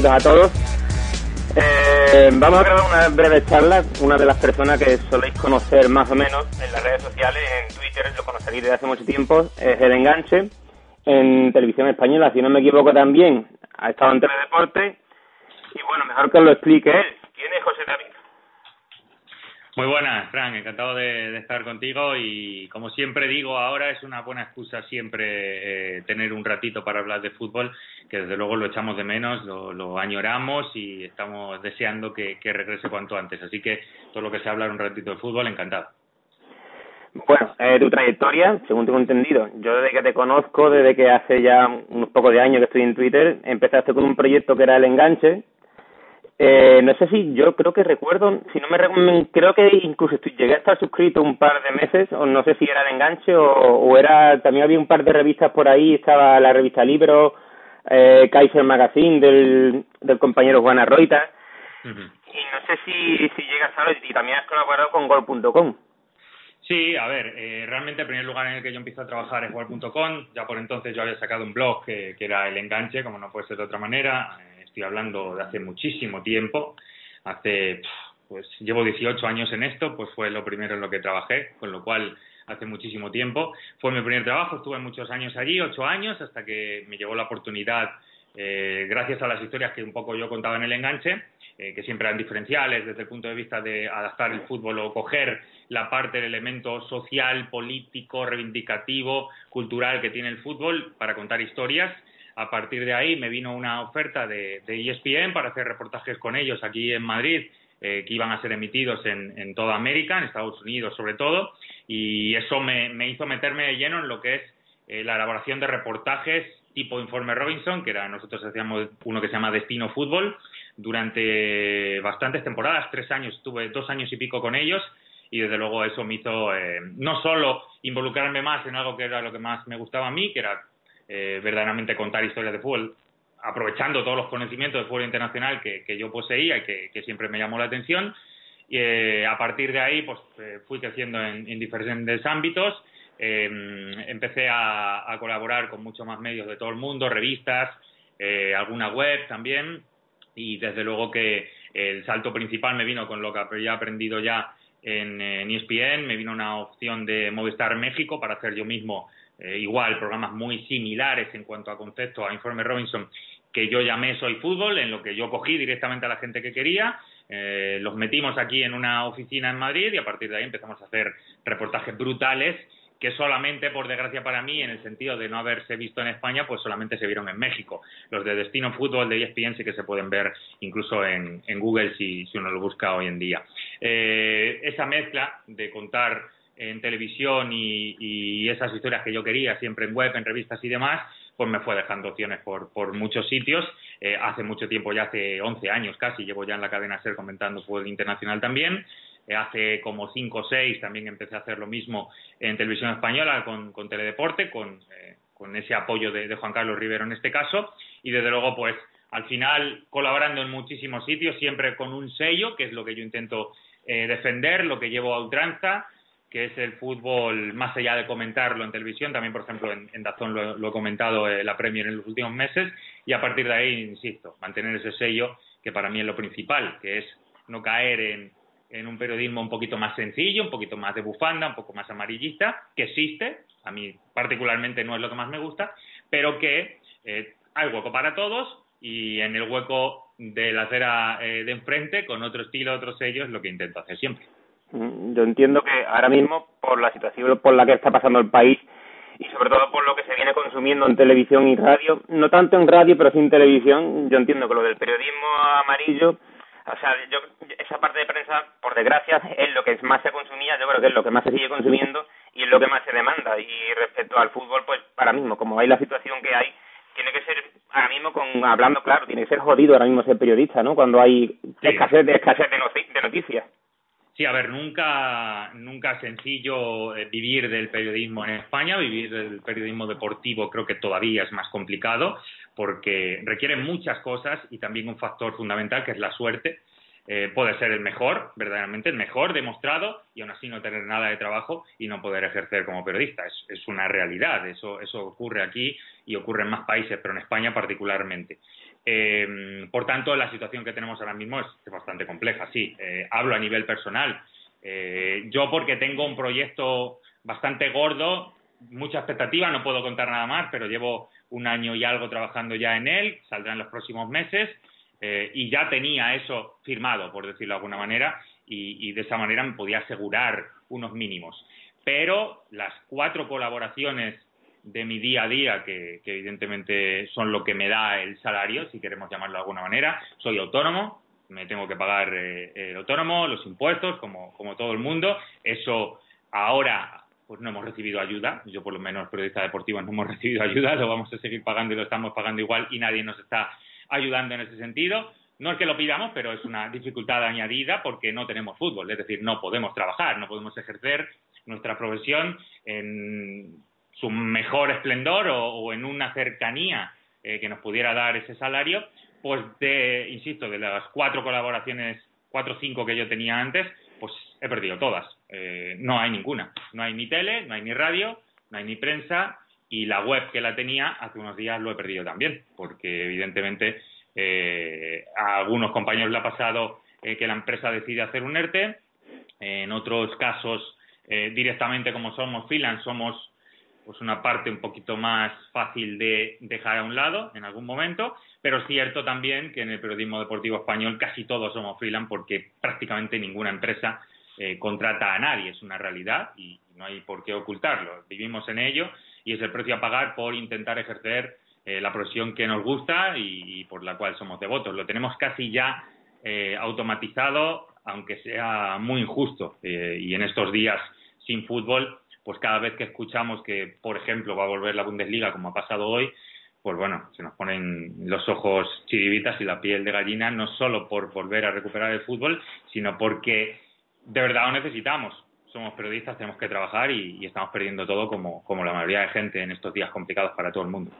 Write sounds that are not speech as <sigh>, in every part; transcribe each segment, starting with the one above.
bienvenidos a todos. Eh, vamos a grabar una breve charla. Una de las personas que soléis conocer más o menos en las redes sociales, en Twitter, lo conoceréis desde hace mucho tiempo, es el enganche en televisión española. Si no me equivoco también, ha estado en Teledeporte. Y bueno, mejor que os lo explique él. ¿Quién es José David? Muy buenas, Fran, encantado de, estar contigo y como siempre digo, ahora es una buena excusa siempre eh, tener un ratito para hablar de fútbol, que desde luego lo echamos de menos, lo, añoramos y estamos deseando que, regrese cuanto antes. Así que todo lo que sea hablar un ratito de fútbol, encantado. Bueno, eh, tu trayectoria, según tengo entendido, yo desde que te conozco, desde que hace ya unos pocos de años que estoy en Twitter, empezaste con un proyecto que era El Enganche, eh, no sé si yo creo que recuerdo, si no me creo que incluso estoy, llegué a estar suscrito un par de meses, o no sé si era de enganche o, era, también había un par de revistas por ahí, estaba la revista Libro, eh, Kaiser Magazine del, del compañero Juana Roita, y no sé si, si llegas a y también has colaborado con Gol.com. Sí, a ver, eh, realmente el primer lugar en el que yo empiezo a trabajar es Gol.com, ya por entonces yo había sacado un blog que, que era El Enganche, como no puede ser de otra manera, estoy hablando de hace muchísimo tiempo, hace, pues llevo 18 años en esto, pues fue lo primero en lo que trabajé, con lo cual hace muchísimo tiempo. Fue mi primer trabajo, estuve muchos años allí, ocho años, hasta que me llegó la oportunidad, eh, gracias a las historias que un poco yo contaba en el enganche, eh, que siempre eran diferenciales desde el punto de vista de adaptar el fútbol o coger la parte del elemento social, político, reivindicativo, cultural que tiene el fútbol para contar historias a partir de ahí me vino una oferta de, ESPN para hacer reportajes con ellos aquí en Madrid, eh, que iban a ser emitidos en, toda América, en Estados Unidos sobre todo, y eso me, me hizo meterme de lleno en lo que es eh, la elaboración de reportajes tipo Informe Robinson, que era nosotros hacíamos uno que se llama Destino Fútbol, durante bastantes temporadas, tres años, estuve dos años y pico con ellos, y desde luego eso me hizo eh, no solo involucrarme más en algo que era lo que más me gustaba a mí, que era eh, verdaderamente contar historias de fútbol, aprovechando todos los conocimientos de fútbol internacional que, yo poseía y que, siempre me llamó la atención. Y eh, a partir de ahí, pues eh, fui creciendo en, diferentes ámbitos. empecé a, colaborar con muchos más medios de todo el mundo, revistas, alguna web también. Y desde luego que el salto principal me vino con lo que había aprendido ya en, en ESPN, me vino una opción de Movistar México para hacer yo mismo eh, igual programas muy similares en cuanto a concepto a Informe Robinson que yo llamé Soy Fútbol, en lo que yo cogí directamente a la gente que quería, eh, los metimos aquí en una oficina en Madrid y a partir de ahí empezamos a hacer reportajes brutales que solamente, por desgracia para mí, en el sentido de no haberse visto en España, pues solamente se vieron en México. Los de Destino Fútbol de ESPN sí que se pueden ver incluso en, Google si, si, uno lo busca hoy en día. Eh, esa mezcla de contar en televisión y, esas historias que yo quería, siempre en web, en revistas y demás, pues me fue dejando opciones por, por muchos sitios. Eh, hace mucho tiempo, ya hace 11 años casi, llevo ya en la cadena SER comentando fútbol internacional también. Eh, hace como 5 o 6 también empecé a hacer lo mismo en televisión española con, con Teledeporte, con, eh, con ese apoyo de, de, Juan Carlos Rivero en este caso. Y desde luego, pues al final colaborando en muchísimos sitios, siempre con un sello, que es lo que yo intento defender, lo que llevo a ultranza que es el fútbol, más allá de comentarlo en televisión, también, por ejemplo, en, Dazón lo, he comentado eh, la Premier en los últimos meses, y a partir de ahí, insisto, mantener ese sello que para mí es lo principal, que es no caer en, un periodismo un poquito más sencillo, un poquito más de bufanda, un poco más amarillista, que existe, a mí particularmente no es lo que más me gusta, pero que eh, hay hueco para todos y en el hueco de la acera eh, de enfrente, con otro estilo, otro sello, es lo que intento hacer siempre. Mm, yo entiendo que ahora mismo, por la situación por la que está pasando el país y sobre todo por lo que se viene consumiendo en televisión y radio, no tanto en radio, pero sí en televisión, yo entiendo que lo del periodismo amarillo, o sea, yo, esa parte de prensa, por desgracia, es lo que más se consumía, yo creo que es lo que más se sigue consumiendo y es lo que más se demanda. Y respecto al fútbol, pues ahora mismo, como hay la situación que hay, tiene que ser, ahora mismo, con hablando claro, tiene que ser jodido ahora mismo ser periodista, ¿no? Cuando hay escasez, de, escasez de noticias. Sí, a ver, nunca, nunca es sencillo eh, vivir del periodismo en España, vivir del periodismo deportivo creo que todavía es más complicado porque requiere muchas cosas y también un factor fundamental que es la suerte. Eh, puede ser el mejor, verdaderamente el mejor demostrado y aún así no tener nada de trabajo y no poder ejercer como periodista. Es, es una realidad, eso, eso ocurre aquí y ocurre en más países, pero en España particularmente. Eh, por tanto, la situación que tenemos ahora mismo es bastante compleja, sí. Eh, hablo a nivel personal. Eh, yo porque tengo un proyecto bastante gordo, mucha expectativa, no puedo contar nada más, pero llevo un año y algo trabajando ya en él, saldrá en los próximos meses y ya tenía eso firmado, por decirlo de alguna manera, y, de esa manera me podía asegurar unos mínimos. Pero las cuatro colaboraciones de mi día a día, que, evidentemente son lo que me da el salario, si queremos llamarlo de alguna manera. Soy autónomo, me tengo que pagar eh, el autónomo, los impuestos, como, como todo el mundo. Eso ahora pues no hemos recibido ayuda, yo por lo menos periodista deportivo no hemos <laughs> recibido ayuda, lo vamos a seguir pagando y lo estamos pagando igual y nadie nos está ayudando en ese sentido. No es que lo pidamos, pero es una dificultad añadida porque no tenemos fútbol, es decir, no podemos trabajar, no podemos ejercer nuestra profesión en su mejor esplendor o, en una cercanía eh, que nos pudiera dar ese salario, pues de, insisto, de las cuatro colaboraciones, cuatro o cinco que yo tenía antes, pues he perdido todas. Eh, no hay ninguna. No hay ni tele, no hay ni radio, no hay ni prensa y la web que la tenía hace unos días lo he perdido también, porque evidentemente eh, a algunos compañeros le ha pasado que la empresa decide hacer un ERTE, en otros casos directamente como somos freelance somos pues una parte un poquito más fácil de dejar a un lado en algún momento, pero es cierto también que en el periodismo deportivo español casi todos somos freelance porque prácticamente ninguna empresa eh, contrata a nadie, es una realidad y no hay por qué ocultarlo. Vivimos en ello y es el precio a pagar por intentar ejercer eh, la profesión que nos gusta y, por la cual somos devotos. Lo tenemos casi ya eh, automatizado, aunque sea muy injusto. y en estos días sin fútbol, pues cada vez que escuchamos que, por ejemplo, va a volver la Bundesliga como ha pasado hoy, pues bueno, se nos ponen los ojos chiribitas y la piel de gallina, no solo por volver a recuperar el fútbol, sino porque de verdad lo necesitamos. Somos periodistas, tenemos que trabajar y, estamos perdiendo todo como, como la mayoría de gente en estos días complicados para todo el mundo.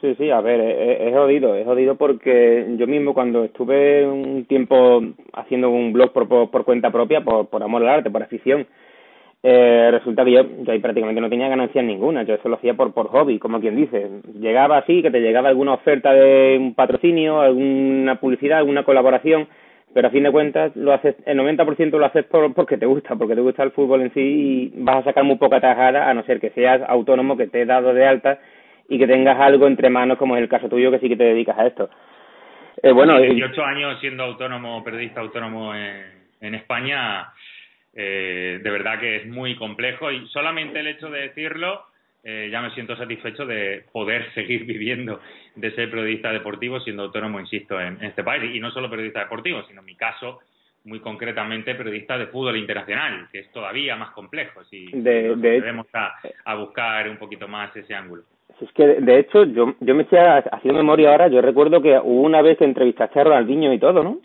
Sí, sí, a ver, es, jodido, es jodido porque yo mismo cuando estuve un tiempo haciendo un blog por, por, cuenta propia, por, por amor al arte, por afición, eh, resulta que yo, yo ahí prácticamente no tenía ganancias ninguna, yo eso lo hacía por, por hobby, como quien dice. Llegaba así, que te llegaba alguna oferta de un patrocinio, alguna publicidad, alguna colaboración, pero a fin de cuentas lo haces, el 90% lo haces por, porque te gusta, porque te gusta el fútbol en sí y vas a sacar muy poca tajada, a no ser que seas autónomo, que te he dado de alta y que tengas algo entre manos, como es el caso tuyo, que sí que te dedicas a esto. Eh, bueno, 18 años siendo autónomo, periodista autónomo en, en España, eh, de verdad que es muy complejo y solamente el hecho de decirlo eh, ya me siento satisfecho de poder <laughs> seguir viviendo de ser periodista deportivo siendo autónomo, insisto, en, este país. Y no solo periodista deportivo, sino en mi caso, muy concretamente periodista de fútbol internacional, que es todavía más complejo. Si debemos a, buscar un poquito más ese ángulo. Es que, de hecho, yo, yo me estoy haciendo memoria ahora, yo recuerdo que hubo una vez que entrevistaste a Ronaldinho y todo, ¿no?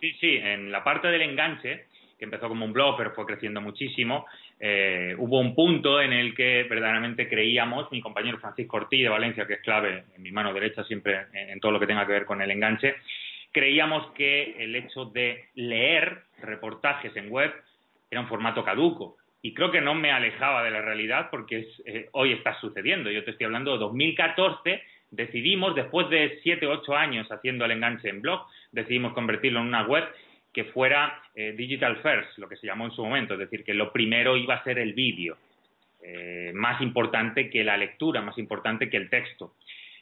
Sí, sí, en la parte del enganche, que empezó como un blog, pero fue creciendo muchísimo, eh, hubo un punto en el que verdaderamente creíamos, mi compañero Francisco Ortiz de Valencia, que es clave en mi mano derecha siempre en, todo lo que tenga que ver con el enganche, creíamos que el hecho de leer reportajes en web era un formato caduco. Y creo que no me alejaba de la realidad porque eh, hoy está sucediendo. Yo te estoy hablando de 2014, decidimos, después de 7 o 8 años haciendo el enganche en blog, decidimos convertirlo en una web que fuera eh, digital first, lo que se llamó en su momento, es decir, que lo primero iba a ser el vídeo, eh, más importante que la lectura, más importante que el texto.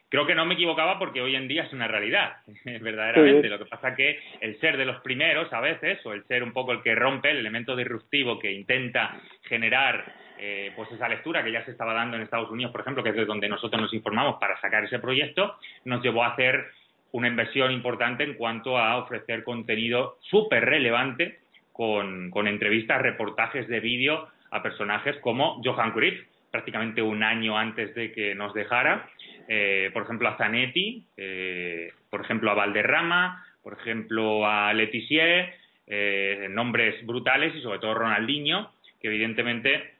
Creo que no me equivocaba porque hoy en día es una realidad, <laughs> verdaderamente. Lo que pasa que el ser de los primeros a veces, o el ser un poco el que rompe, el elemento disruptivo que intenta generar eh, pues esa lectura que ya se estaba dando en Estados Unidos, por ejemplo, que es de donde nosotros nos informamos para sacar ese proyecto, nos llevó a hacer una inversión importante en cuanto a ofrecer contenido súper relevante con, entrevistas, reportajes de vídeo a personajes como Johan Cruyff, prácticamente un año antes de que nos dejara, eh, por ejemplo a Zanetti, eh, por ejemplo a Valderrama, por ejemplo a Letizier, eh, nombres brutales y sobre todo Ronaldinho, que evidentemente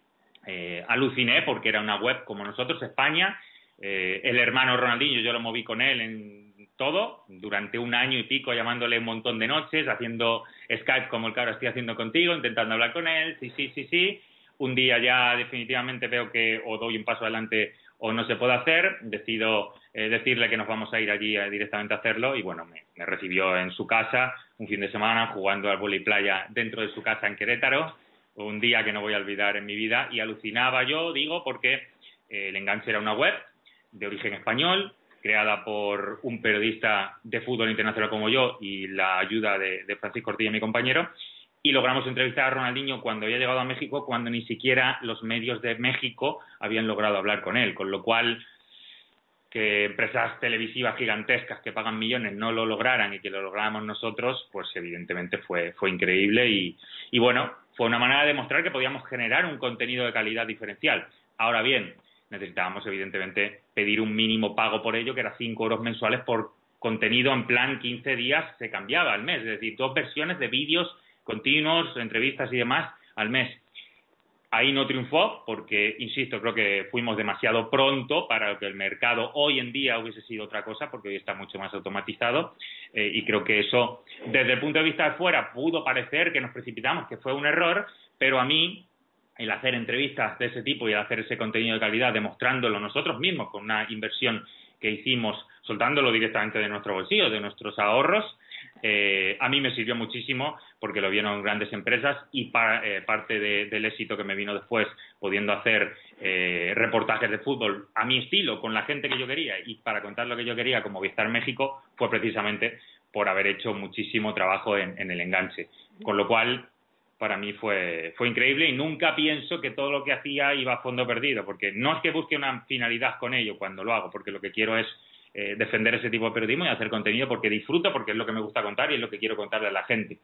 aluciné porque era una web como nosotros, España, el hermano Ronaldinho, yo lo moví con él en todo, durante un año y pico llamándole un montón de noches, haciendo Skype como el que ahora estoy haciendo contigo, intentando hablar con él, sí, sí, sí, sí. un día ya definitivamente veo que o doy un paso adelante o no se puede hacer, decido eh, decirle que nos vamos a ir allí eh, directamente a hacerlo y bueno, me, recibió en su casa un fin de semana jugando al vóley playa dentro de su casa en Querétaro, un día que no voy a olvidar en mi vida y alucinaba yo, digo, porque eh, el enganche era una web de origen español, creada por un periodista de fútbol internacional como yo y la ayuda de, de Francisco Ortilla, mi compañero, y logramos entrevistar a Ronaldinho cuando había llegado a México, cuando ni siquiera los medios de México habían logrado hablar con él, con lo cual que empresas televisivas gigantescas que pagan millones no lo lograran y que lo lográramos nosotros, pues evidentemente fue, fue increíble y, y bueno, fue una manera de demostrar que podíamos generar un contenido de calidad diferencial. Ahora bien, necesitábamos evidentemente pedir un mínimo pago por ello, que era 5 euros mensuales por contenido en plan 15 días se cambiaba al mes, es decir, dos versiones de vídeos continuos, entrevistas y demás al mes. Ahí no triunfó porque, insisto, creo que fuimos demasiado pronto para que el mercado hoy en día hubiese sido otra cosa, porque hoy está mucho más automatizado eh, y creo que eso, desde el punto de vista de fuera, pudo parecer que nos precipitamos, que fue un error, pero a mí el hacer entrevistas de ese tipo y el hacer ese contenido de calidad, demostrándolo nosotros mismos con una inversión que hicimos, soltándolo directamente de nuestro bolsillo, de nuestros ahorros, eh, a mí me sirvió muchísimo porque lo vieron grandes empresas y eh, parte del éxito que me vino después, pudiendo hacer eh, reportajes de fútbol a mi estilo, con la gente que yo quería y para contar lo que yo quería como Vistar México, fue precisamente por haber hecho muchísimo trabajo en el enganche. Con lo cual, para mí fue, fue increíble y nunca pienso que todo lo que hacía iba a fondo perdido, porque no es que busque una finalidad con ello cuando lo hago, porque lo que quiero es eh, defender ese tipo de periodismo y hacer contenido porque disfruto, porque es lo que me gusta contar y es lo que quiero contarle a la gente.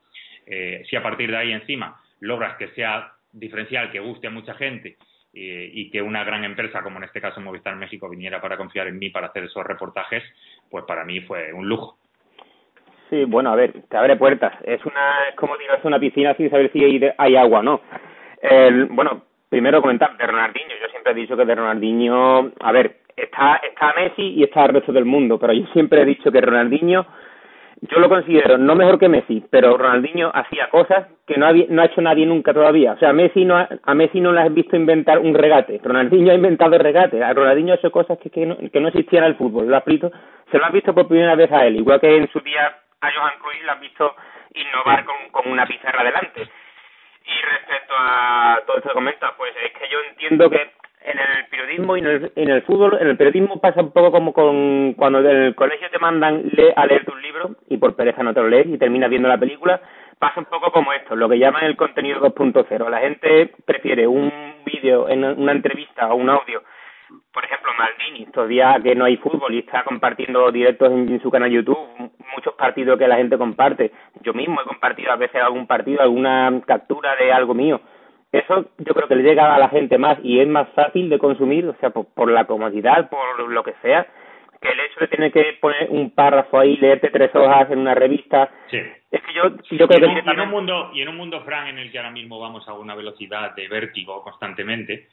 Eh, si a partir de ahí encima logras que sea diferencial, que guste a mucha gente eh, y que una gran empresa, como en este caso Movistar México, viniera para confiar en mí para hacer esos reportajes, pues para mí fue un lujo. Sí, bueno, a ver, te abre puertas. Es una es como tirarse una piscina sin saber si hay, hay agua, ¿no? bueno, primero comentar de Ronaldinho. Yo siempre he dicho que de Ronaldinho, a ver, está, está Messi y está el resto del mundo, pero yo siempre he dicho que Ronaldinho, yo lo considero no mejor que Messi, pero Ronaldinho hacía cosas que no, había, no ha hecho nadie nunca todavía. O sea, Messi no a Messi no le has visto inventar un regate, Ronaldinho ha inventado el regate, a Ronaldinho ha hecho cosas que, que, no, que no existían en el fútbol, lo has se lo has visto por primera vez a él, igual que en su día a Johan Cruyff lo has visto innovar con, con una pizarra delante. Y respecto a todo esto que comenta, pues es que yo entiendo que en el periodismo y en el, en el fútbol, en el periodismo pasa un poco como con cuando del colegio te mandan a leer un libro y por pereza no te lo lees y terminas viendo la película, pasa un poco como esto, lo que llaman el contenido 2.0. La gente prefiere un vídeo, en una entrevista o un audio, por ejemplo, Maldini, todavía que no hay fútbol y está compartiendo directos en, su canal YouTube, muchos partidos que la gente comparte. Yo mismo he compartido a veces algún partido, alguna captura de algo mío eso yo creo que le llega a la gente más y es más fácil de consumir, o sea, por, la comodidad, por lo que sea, que el hecho de tener que poner un párrafo ahí, leerte tres hojas en una revista. Sí. Es que yo, yo creo que. en un mundo, y en un mundo, Fran, en el que ahora mismo vamos a una velocidad de vértigo constantemente,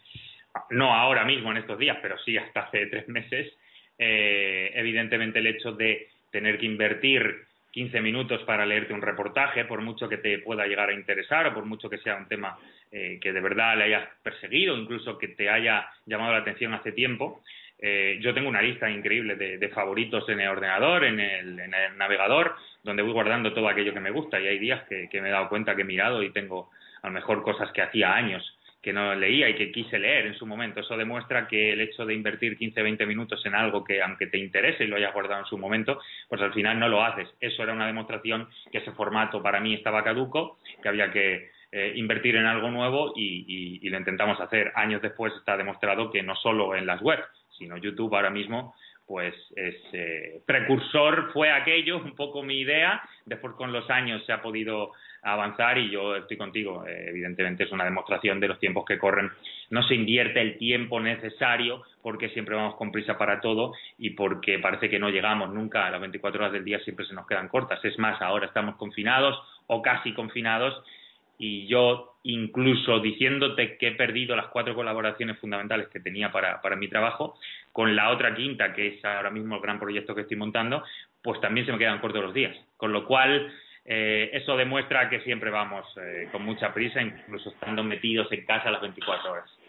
no ahora mismo en estos días, pero sí hasta hace tres meses, eh, evidentemente el hecho de tener que invertir 15 minutos para leerte un reportaje, por mucho que te pueda llegar a interesar o por mucho que sea un tema eh, que de verdad le hayas perseguido, incluso que te haya llamado la atención hace tiempo. Eh, yo tengo una lista increíble de, favoritos en el ordenador, en el, navegador, donde voy guardando todo aquello que me gusta y hay días que, que me he dado cuenta que he mirado y tengo a lo mejor cosas que hacía años que no leía y que quise leer en su momento. Eso demuestra que el hecho de invertir 15-20 minutos en algo que, aunque te interese y lo hayas guardado en su momento, pues al final no lo haces. Eso era una demostración que ese formato para mí estaba caduco, que había que eh, invertir en algo nuevo y, lo intentamos hacer. Años después está demostrado que no solo en las webs, sino YouTube ahora mismo pues es eh, precursor fue aquello, un poco mi idea, después con los años se ha podido avanzar y yo estoy contigo. Eh, evidentemente es una demostración de los tiempos que corren. No se invierte el tiempo necesario porque siempre vamos con prisa para todo y porque parece que no llegamos nunca a las 24 horas del día, siempre se nos quedan cortas. Es más, ahora estamos confinados o casi confinados y yo incluso diciéndote que he perdido las cuatro colaboraciones fundamentales que tenía para, para mi trabajo, con la otra quinta, que es ahora mismo el gran proyecto que estoy montando, pues también se me quedan cortos los días. Con lo cual, eh, eso demuestra que siempre vamos eh, con mucha prisa, incluso estando metidos en casa las 24 horas.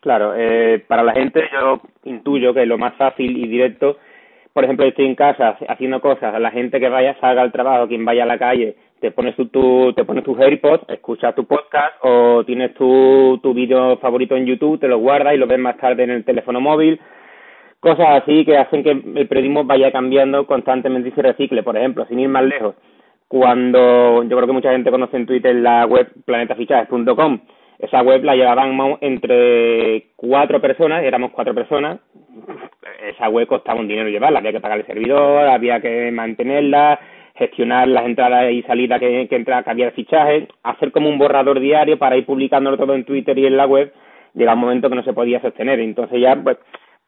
Claro, eh, para la gente yo intuyo que lo más fácil y directo, por ejemplo, estoy en casa haciendo cosas, la gente que vaya, salga al trabajo, quien vaya a la calle, te pones tu, tu te pones tus AirPods, escuchas tu podcast o tienes tu, tu vídeo favorito en YouTube, te lo guardas y lo ves más tarde en el teléfono móvil, cosas así que hacen que el periodismo vaya cambiando constantemente y se recicle. Por ejemplo, sin ir más lejos, cuando yo creo que mucha gente conoce en Twitter la web planetafichajes.com, esa web la llevaban entre cuatro personas, éramos cuatro personas. Esa web costaba un dinero llevarla, había que pagar el servidor, había que mantenerla, gestionar las entradas y salidas que, que, entra, que había fichajes, hacer como un borrador diario para ir publicándolo todo en Twitter y en la web. Llega un momento que no se podía sostener. Entonces ya, pues,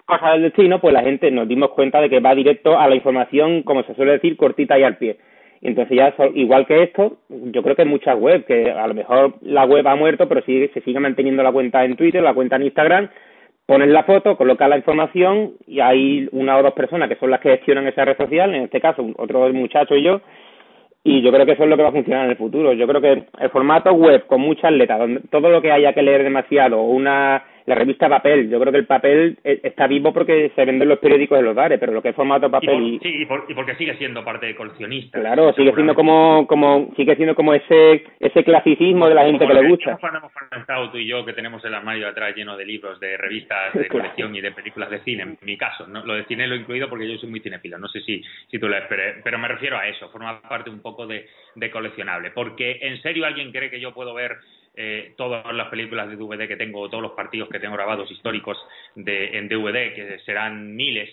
cosa del destino, pues la gente nos dimos cuenta de que va directo a la información, como se suele decir, cortita y al pie. Entonces ya, igual que esto, yo creo que hay muchas webs, que a lo mejor la web ha muerto, pero sigue, se sigue manteniendo la cuenta en Twitter, la cuenta en Instagram, pones la foto, colocas la información y hay una o dos personas que son las que gestionan esa red social, en este caso otro muchacho y yo, y yo creo que eso es lo que va a funcionar en el futuro. Yo creo que el formato web con muchas letras, donde todo lo que haya que leer demasiado, una la revista papel. Yo creo que el papel eh, está vivo porque se venden los periódicos en los bares, pero lo que es formato papel y, sí, y, porque sigue siendo parte de coleccionista. Claro, sigue siendo como como sigue siendo como ese ese clasicismo de la gente que le gusta. Hemos tú y yo que tenemos el armario atrás lleno de libros, de revistas de <laughs> colección y de películas de cine, en mi caso, ¿no? lo de cine lo he incluido porque yo soy muy cinefilo, no sé si si tú lo esperes, pero me refiero a eso, forma parte un poco de, de coleccionable, porque en serio alguien cree que yo puedo ver eh, todas las películas de DVD que tengo, todos los partidos que tengo grabados históricos de, en DVD, que serán miles,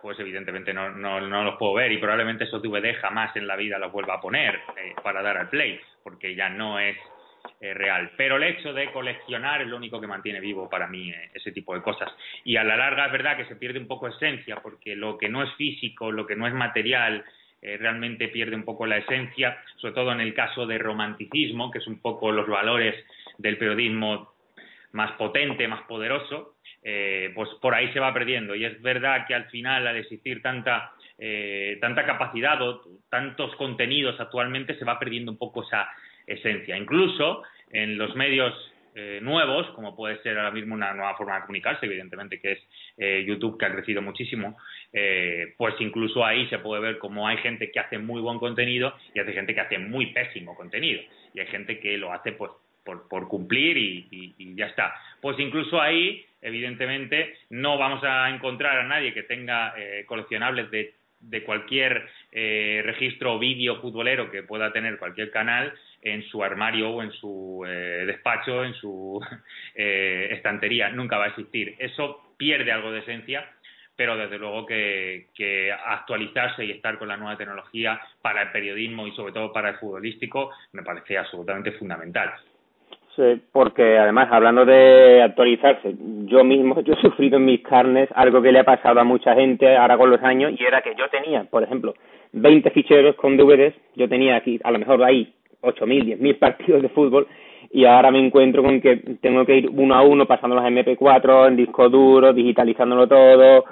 pues evidentemente no, no, no los puedo ver y probablemente esos DVD jamás en la vida los vuelva a poner eh, para dar al play, porque ya no es eh, real. Pero el hecho de coleccionar es lo único que mantiene vivo para mí eh, ese tipo de cosas. Y a la larga es verdad que se pierde un poco esencia, porque lo que no es físico, lo que no es material, eh, realmente pierde un poco la esencia, sobre todo en el caso de romanticismo, que es un poco los valores del periodismo más potente, más poderoso, eh, pues por ahí se va perdiendo. Y es verdad que al final, al existir tanta, eh, tanta capacidad o tantos contenidos actualmente, se va perdiendo un poco esa esencia. Incluso en los medios eh, nuevos, como puede ser ahora mismo una nueva forma de comunicarse, evidentemente, que es eh, YouTube, que ha crecido muchísimo, eh, pues incluso ahí se puede ver cómo hay gente que hace muy buen contenido y hay gente que hace muy pésimo contenido. Y hay gente que lo hace pues por, por cumplir y, y, ya está. Pues incluso ahí, evidentemente, no vamos a encontrar a nadie que tenga coleccionables de de cualquier eh, registro o vídeo futbolero que pueda tener cualquier canal en su armario o en su eh, despacho, en su <laughs> eh, estantería. Nunca va a existir. Eso pierde algo de esencia, pero desde luego que, actualizarse y estar con la nueva tecnología para el periodismo y sobre todo para el futbolístico me parece absolutamente fundamental. Sí, porque además, hablando de actualizarse, yo mismo, <laughs> yo he sufrido en mis carnes algo que le ha pasado a mucha gente ahora con los años, y era que yo tenía, por ejemplo, 20 ficheros con DVDs, yo tenía aquí, a lo mejor ahí, 8.000, 10.000 <laughs> partidos de fútbol, y ahora me encuentro con que tengo que ir uno a uno pasando los MP4 en disco duro, digitalizándolo todo.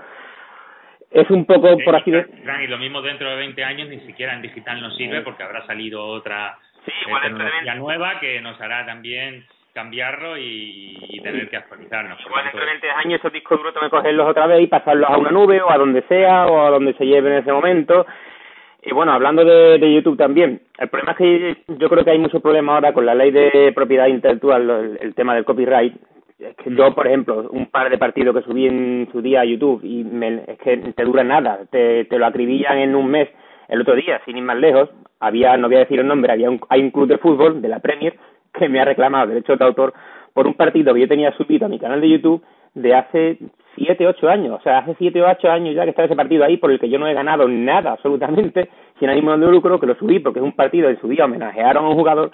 Es un poco, por así decirlo. Y lo mismo dentro de 20 años ni siquiera en digital no sirve porque habrá salido otra sí, eh, tecnología nueva que nos hará también cambiarlo y, y tener que actualizarnos. Igual dentro de 20 años esos discos duros tengo que cogerlos otra vez y pasarlos a una nube o a donde sea o a donde se lleve en ese momento. Y bueno, hablando de, de YouTube también, el problema es que yo creo que hay mucho problema ahora con la ley de propiedad intelectual, el, tema del copyright. Es que yo, por ejemplo, un par de partidos que subí en su día a YouTube y me, es que te dura nada, te, lo acribillan en un mes. El otro día, sin ir más lejos, había, no voy a decir el nombre, había un, hay un club de fútbol de la Premier que me ha reclamado derechos de autor por un partido que yo tenía subido a mi canal de YouTube de hace siete, ocho años. O sea, hace siete o ocho años ya que está ese partido ahí por el que yo no he ganado nada absolutamente, <laughs> sin ánimo de lucro, que lo subí porque es un partido en su día homenajearon a un jugador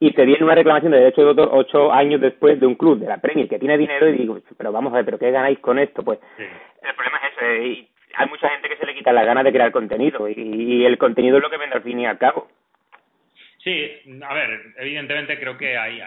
y te dieron una reclamación de derecho de autor ocho años después de un club de la Premier que tiene dinero y digo, pero vamos a ver, ¿pero qué ganáis con esto? Pues el problema es ese. Y hay mucha gente que se le quita la gana de crear contenido y, y el contenido es lo que vende al fin y al cabo. Sí, a ver, evidentemente creo que hay,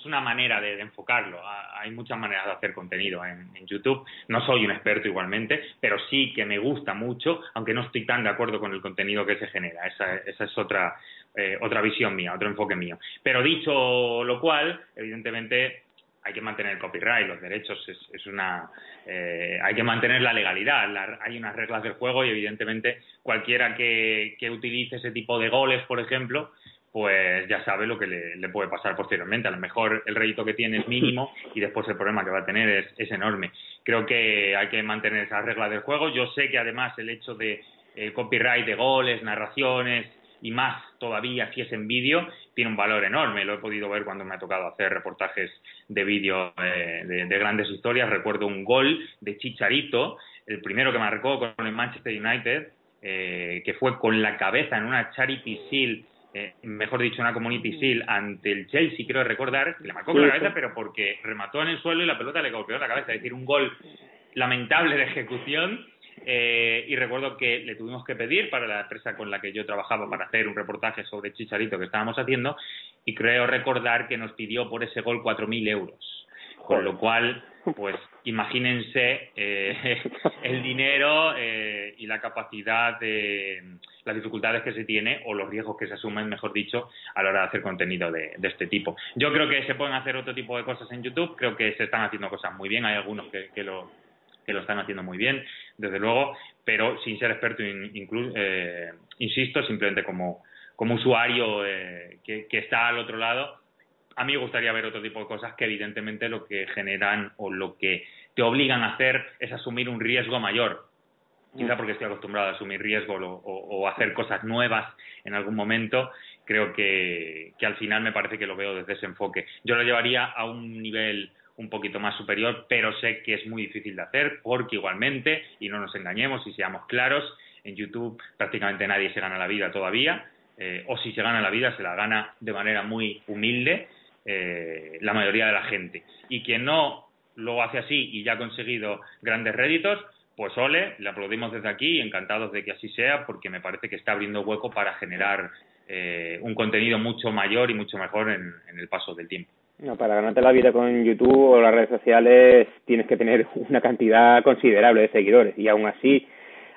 es una manera de, enfocarlo. Hay muchas maneras de hacer contenido en, YouTube. No soy un experto igualmente, pero sí que me gusta mucho, aunque no estoy tan de acuerdo con el contenido que se genera. Esa, esa es otra, eh, otra visión mía, otro enfoque mío. Pero dicho lo cual, evidentemente hay que mantener el copyright, los derechos, es, una, eh, hay que mantener la legalidad, hay unas reglas del juego y evidentemente cualquiera que, que utilice ese tipo de goles, por ejemplo, pues ya sabe lo que le, puede pasar posteriormente. A lo mejor el rédito que tiene es mínimo <laughs> y después el problema que va a tener es, es enorme. Creo que hay que mantener esas reglas del juego. Yo sé que además el hecho de el copyright de goles, narraciones y más todavía si es en vídeo, tiene un valor enorme. Lo he podido ver cuando me ha tocado hacer reportajes de vídeo eh, de, grandes historias. Recuerdo un gol de Chicharito, el primero que marcó con el Manchester United, eh, que fue con la cabeza en una charity seal eh, mejor dicho, una community seal ante el Chelsea, quiero recordar, que le marcó con la cabeza, pero porque remató en el suelo y la pelota le golpeó la cabeza. Es decir, un gol lamentable de ejecución. Eh, y recuerdo que le tuvimos que pedir para la empresa con la que yo trabajaba para hacer un reportaje sobre Chicharito que estábamos haciendo, y creo recordar que nos pidió por ese gol 4.000 euros. Con lo cual, pues imagínense eh, <laughs> el dinero eh, y la capacidad de las dificultades que se tiene o los riesgos que se asumen, mejor dicho, a la hora de hacer contenido de, este tipo. Yo creo que se pueden hacer otro tipo de cosas en YouTube, creo que se están haciendo cosas muy bien, hay algunos que, lo que lo están haciendo muy bien, desde luego, pero sin ser experto, eh, insisto, simplemente como, usuario que, que está al otro lado, a mí me gustaría ver otro tipo de cosas que evidentemente lo que generan o lo que te obligan a hacer es asumir un riesgo mayor. Quizá porque estoy acostumbrado a asumir riesgo o, hacer cosas nuevas en algún momento, creo que, al final me parece que lo veo desde ese enfoque. Yo lo llevaría a un nivel un poquito más superior, pero sé que es muy difícil de hacer porque igualmente, y no nos engañemos y seamos claros, en YouTube prácticamente nadie se gana la vida todavía, eh, o si se gana la vida se la gana de manera muy humilde eh, la mayoría de la gente. Y quien no lo hace así y ya ha conseguido grandes réditos, pues ole, le aplaudimos desde aquí, encantados de que así sea, porque me parece que está abriendo hueco para generar eh, un contenido mucho mayor y mucho mejor en, el paso del tiempo. No, para ganarte la vida con YouTube o las redes sociales tienes que tener una cantidad considerable de seguidores y aún así,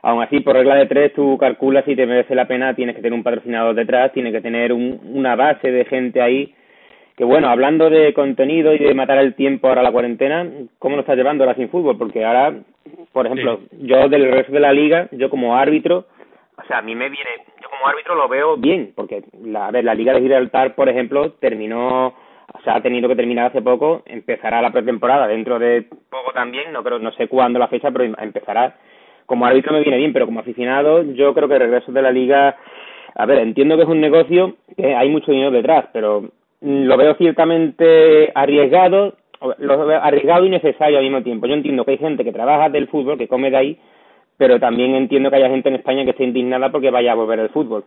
aún así por regla de tres tú calculas si te merece la pena, tienes que tener un patrocinador detrás, tienes que tener una base de gente ahí que bueno, hablando de contenido y de matar el tiempo ahora la cuarentena, ¿cómo lo estás llevando ahora sin fútbol? Porque ahora, por ejemplo, yo del resto de la liga, yo como árbitro, o sea, a mí me viene, yo como árbitro lo veo bien, porque la, a ver, la liga de Gibraltar, por ejemplo, terminó, o sea, ha tenido que terminar hace poco, empezará la pretemporada dentro de poco también, no creo, no sé cuándo la fecha, pero empezará. Como árbitro me viene bien, pero como aficionado, yo creo que el regreso de la liga, a ver, entiendo que es un negocio, que hay mucho dinero detrás, pero lo veo ciertamente arriesgado, lo veo arriesgado y necesario al mismo tiempo. Yo entiendo que hay gente que trabaja del fútbol, que come de ahí, pero también entiendo que haya gente en España que esté indignada porque vaya a volver al fútbol.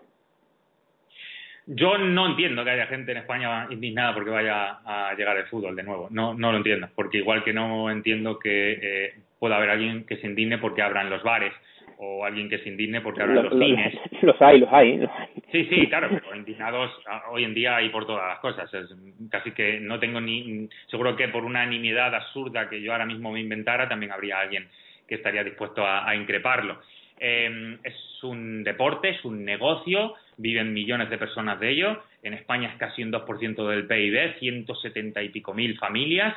Yo no entiendo que haya gente en España indignada porque vaya a llegar el fútbol de nuevo. No, no lo entiendo, porque igual que no entiendo que eh, pueda haber alguien que se indigne porque abran los bares o alguien que se indigne porque abran los cines. <laughs> Los hay, los hay, Sí, sí, claro, pero indignados hoy en día hay por todas las cosas. Es casi que no tengo ni. Seguro que por una nimiedad absurda que yo ahora mismo me inventara, también habría alguien que estaría dispuesto a, increparlo. Eh, es un deporte, es un negocio, viven millones de personas de ello. En España es casi un 2% del PIB, 170 y pico mil familias.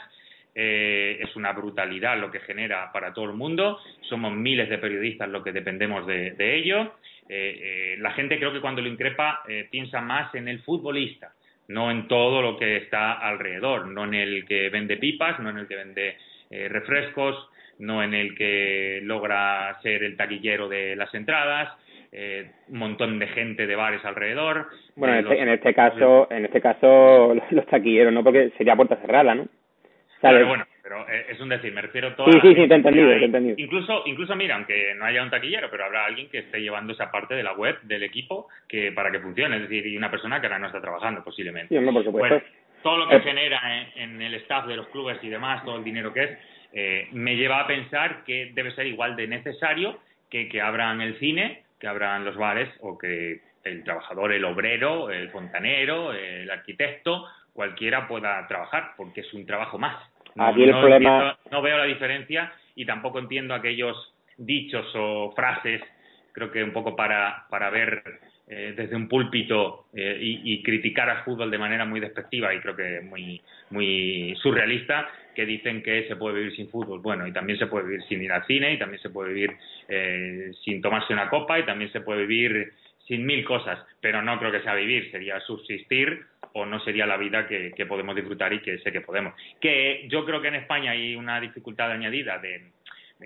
Eh, es una brutalidad lo que genera para todo el mundo. Somos miles de periodistas los que dependemos de, ello. Eh, eh, la gente creo que cuando lo increpa piensa más en el futbolista, no en todo lo que está alrededor, no en el que vende pipas, no en el que vende refrescos, no en el que logra ser el taquillero de las entradas, un montón de gente de bares alrededor. Bueno, en, este, en este caso, en este caso <laughs> los taquilleros, no, porque sería puerta cerrada, ¿no? Pero bueno, pero eh, es un decir, me refiero a todo. Sí, sí, sí, te he entendido, te he entendido. Incluso, incluso, mira, aunque no haya un taquillero, pero habrá alguien que esté llevando esa parte de la web del equipo que para que funcione, es decir, y una persona que ahora no está trabajando posiblemente. Sí, no, por supuesto. Pues, todo lo que eh. genera en, el staff de los clubes y demás, todo el dinero que es, eh, me lleva a pensar que debe ser igual de necesario que que abran el cine, que abran los bares o que el trabajador, el obrero, el fontanero, el arquitecto cualquiera pueda trabajar, porque es un trabajo más. No, no veo la diferencia y tampoco entiendo aquellos dichos o frases creo que un poco para, para ver eh, desde un púlpito eh, y, criticar al fútbol de manera muy despectiva y creo que muy, muy surrealista, que dicen que se puede vivir sin fútbol. Bueno, y también se puede vivir sin ir al cine, y también se puede vivir eh, sin tomarse una copa, y también se puede vivir sin mil cosas, pero no creo que sea vivir, sería subsistir o no sería la vida que, podemos disfrutar y que sé que podemos. Que yo creo que en España hay una dificultad añadida de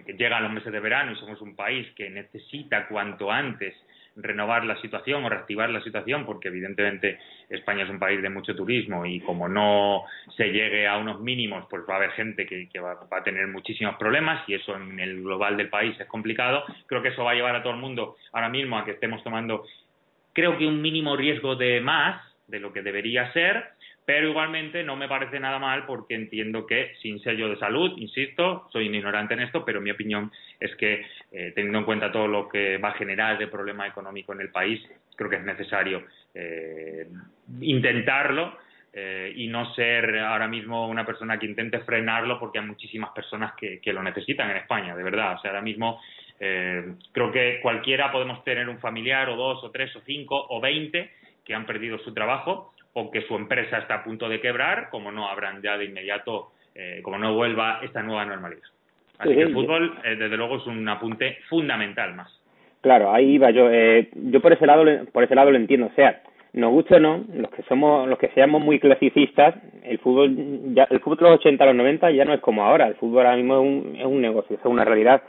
que llegan los meses de verano y somos un país que necesita cuanto antes renovar la situación o reactivar la situación, porque evidentemente España es un país de mucho turismo y como no se llegue a unos mínimos, pues va a haber gente que, va, a tener muchísimos problemas y eso en el global del país es complicado. Creo que eso va a llevar a todo el mundo ahora mismo a que estemos tomando, creo que un mínimo riesgo de más de lo que debería ser, pero igualmente no me parece nada mal porque entiendo que sin sello de salud, insisto, soy un ignorante en esto, pero mi opinión es que eh, teniendo en cuenta todo lo que va a generar de problema económico en el país, creo que es necesario eh, intentarlo eh, y no ser ahora mismo una persona que intente frenarlo porque hay muchísimas personas que, que lo necesitan en España, de verdad. O sea, ahora mismo creo que cualquiera podemos tener un familiar o dos o tres o cinco o veinte que han perdido su trabajo o que su empresa está a punto de quebrar, como no habrán ya de inmediato, eh, como no vuelva esta nueva normalidad. Así que el fútbol, eh, desde luego, es un apunte fundamental más. Claro, ahí iba yo. Eh, yo por ese lado, por ese lado lo entiendo. O sea, nos guste o no, los que somos, los que seamos muy clasicistas, el fútbol, ya, el fútbol de los 80 a los 90 ya no es como ahora. El fútbol ahora mismo es un, es un negocio, es una realidad.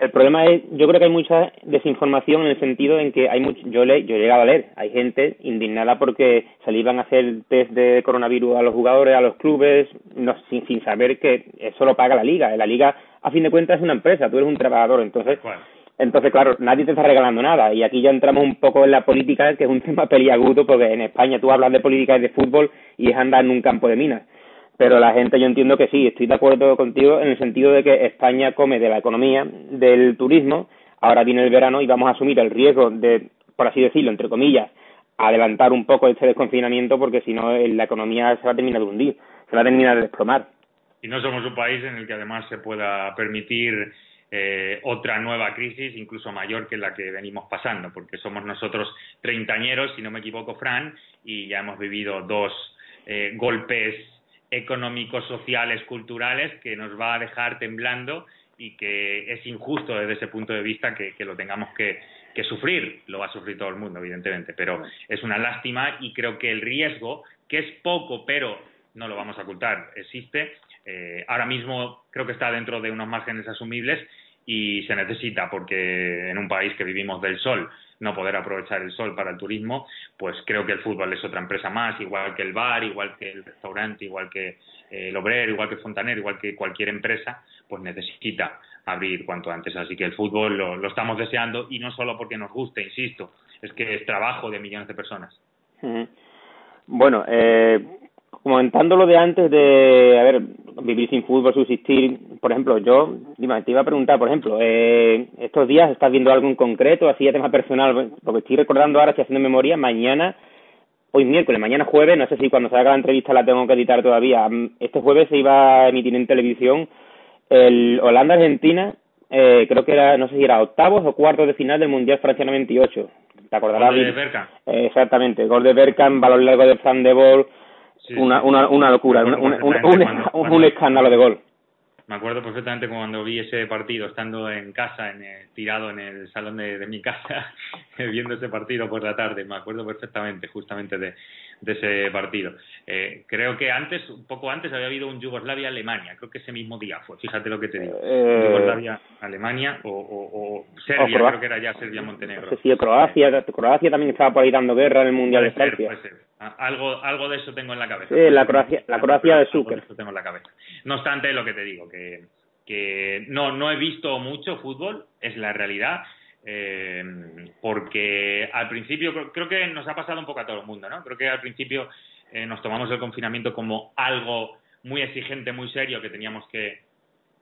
El problema es, yo creo que hay mucha desinformación en el sentido en que hay mucho, yo le, yo he llegado a leer, hay gente indignada porque se le iban a hacer test de coronavirus a los jugadores, a los clubes, no, sin, sin saber que eso lo paga la liga. La liga, a fin de cuentas, es una empresa, tú eres un trabajador, entonces, entonces claro, nadie te está regalando nada. Y aquí ya entramos un poco en la política, que es un <laughs> tema peliagudo, porque en España tú hablas de política y de fútbol y es andar en un campo de minas pero la gente yo entiendo que sí, estoy de acuerdo contigo en el sentido de que España come de la economía, del turismo, ahora viene el verano y vamos a asumir el riesgo de, por así decirlo, entre comillas, adelantar un poco este desconfinamiento porque si no la economía se va a terminar de hundir, se va a terminar de desplomar. Y no somos un país en el que además se pueda permitir eh, otra nueva crisis, incluso mayor que la que venimos pasando, porque somos nosotros treintañeros, si no me equivoco, Fran, y ya hemos vivido dos eh, golpes económicos, sociales, culturales, que nos va a dejar temblando y que es injusto desde ese punto de vista que, lo tengamos que, sufrir. Lo va a sufrir todo el mundo, evidentemente, pero es una lástima y creo que el riesgo, que es poco, pero no lo vamos a ocultar, existe. Eh, ahora mismo creo que está dentro de unos márgenes asumibles y se necesita porque en un país que vivimos del sol no poder aprovechar el sol para el turismo, pues creo que el fútbol es otra empresa más, igual que el bar, igual que el restaurante, igual que eh, el obrero, igual que Fontaner, igual que cualquier empresa, pues necesita abrir cuanto antes. Así que el fútbol lo, estamos deseando y no solo porque nos guste, insisto, es que es trabajo de millones de personas. Bueno, eh, comentando lo de antes de, a ver, vivir sin fútbol, subsistir, por ejemplo, yo te iba a preguntar, por ejemplo, eh, estos días estás viendo algo en concreto, así a tema personal, porque estoy recordando ahora, estoy haciendo memoria, mañana, hoy miércoles, mañana jueves, no sé si cuando salga la entrevista la tengo que editar todavía, mm, este jueves se iba a emitir en televisión el Holanda-Argentina, eh, creo que era, no sé si era octavos o cuartos de final del Mundial Francia 98. ¿Te acordarás? Gol de Berkan. Eh, exactamente, gol de Berkan, balón largo de de Una, una, una locura, un, escándalo de gol. Me acuerdo perfectamente cuando vi ese partido, estando en casa, en tirado en el salón de, de mi casa, <laughs> viendo ese partido por la tarde. Me acuerdo perfectamente, justamente de, de ese partido. Eh, creo que antes, un poco antes, había habido un Yugoslavia-Alemania, creo que ese mismo día fue, fíjate lo que te digo. Eh, Yugoslavia-Alemania o, o, Serbia, creo que era ya Serbia-Montenegro. Sí, Croacia, Croacia también estaba por ahí dando guerra en el Mundial de Francia. Algo, algo de eso tengo en la cabeza. Sí, la Croacia, la Croacia de Zucker. Eso tengo en la cabeza. No obstante, lo que te digo, que, que no, no he visto mucho fútbol, es la realidad eh, porque al principio creo, que nos ha pasado un poco a todo el mundo, ¿no? Creo que al principio eh, nos tomamos el confinamiento como algo muy exigente, muy serio que teníamos que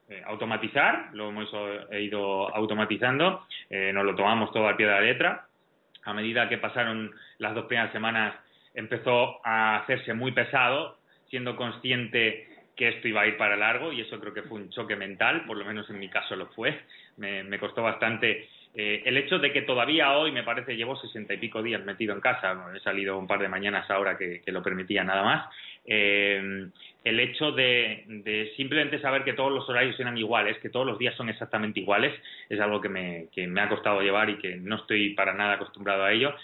eh, automatizar, lo hemos ido automatizando, eh, nos lo tomamos todo al pie de la letra. A medida que pasaron las dos primeras semanas empezó a hacerse muy pesado, siendo consciente que esto iba a ir para largo y eso creo que fue un choque mental, por lo menos en mi caso lo fue. Me costó bastante eh, el hecho de que todavía hoy, me parece, llevo sesenta y pico días metido en casa, he salido un par de mañanas ahora que, lo permitía nada más, eh, el hecho de, simplemente saber que todos los horarios eran iguales, que todos los días son exactamente iguales, es algo que me, que me ha costado llevar y que no estoy para nada acostumbrado a ello.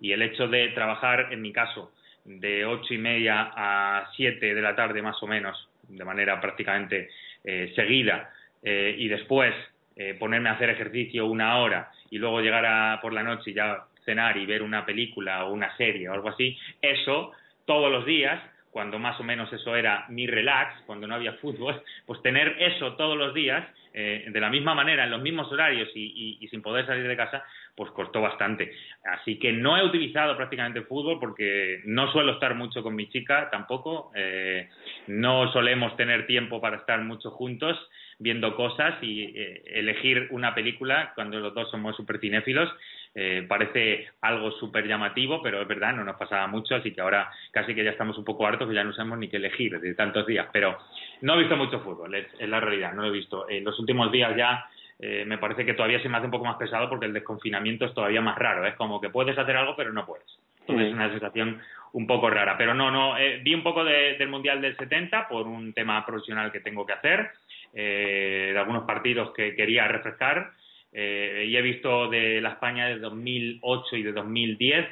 Y el hecho de trabajar, en mi caso, de ocho y media a siete de la tarde más o menos, de manera prácticamente eh, seguida, y después eh, ponerme a hacer ejercicio una hora y luego llegar a, por la noche y ya cenar y ver una película o una serie o algo así, eso todos los días, cuando más o menos eso era mi relax, cuando no había <laughs> fútbol, pues tener eso todos los días, eh, de la misma manera, en los mismos horarios y, sin poder salir de casa, pues costó bastante. Así que no he utilizado prácticamente fútbol porque no suelo estar mucho con mi chica tampoco, eh, no solemos tener tiempo para estar mucho juntos viendo cosas y eh, elegir una película cuando los dos somos súper cinéfilos eh, parece algo súper llamativo, pero es verdad, no nos pasaba mucho, así que ahora casi que ya estamos un poco hartos y ya no sabemos ni qué elegir de tantos días. Pero no he visto mucho fútbol, es, la realidad, no lo he visto. En los últimos días ya eh, me parece que todavía se me hace un poco más pesado porque el desconfinamiento es todavía más raro, es como que puedes hacer algo pero no puedes. Entonces es una sensación un poco rara. Pero no, no, vi un poco del Mundial del 70 por un tema profesional que tengo que hacer eh, de algunos partidos que quería refrescar eh, y he visto de la España de 2008 y de 2010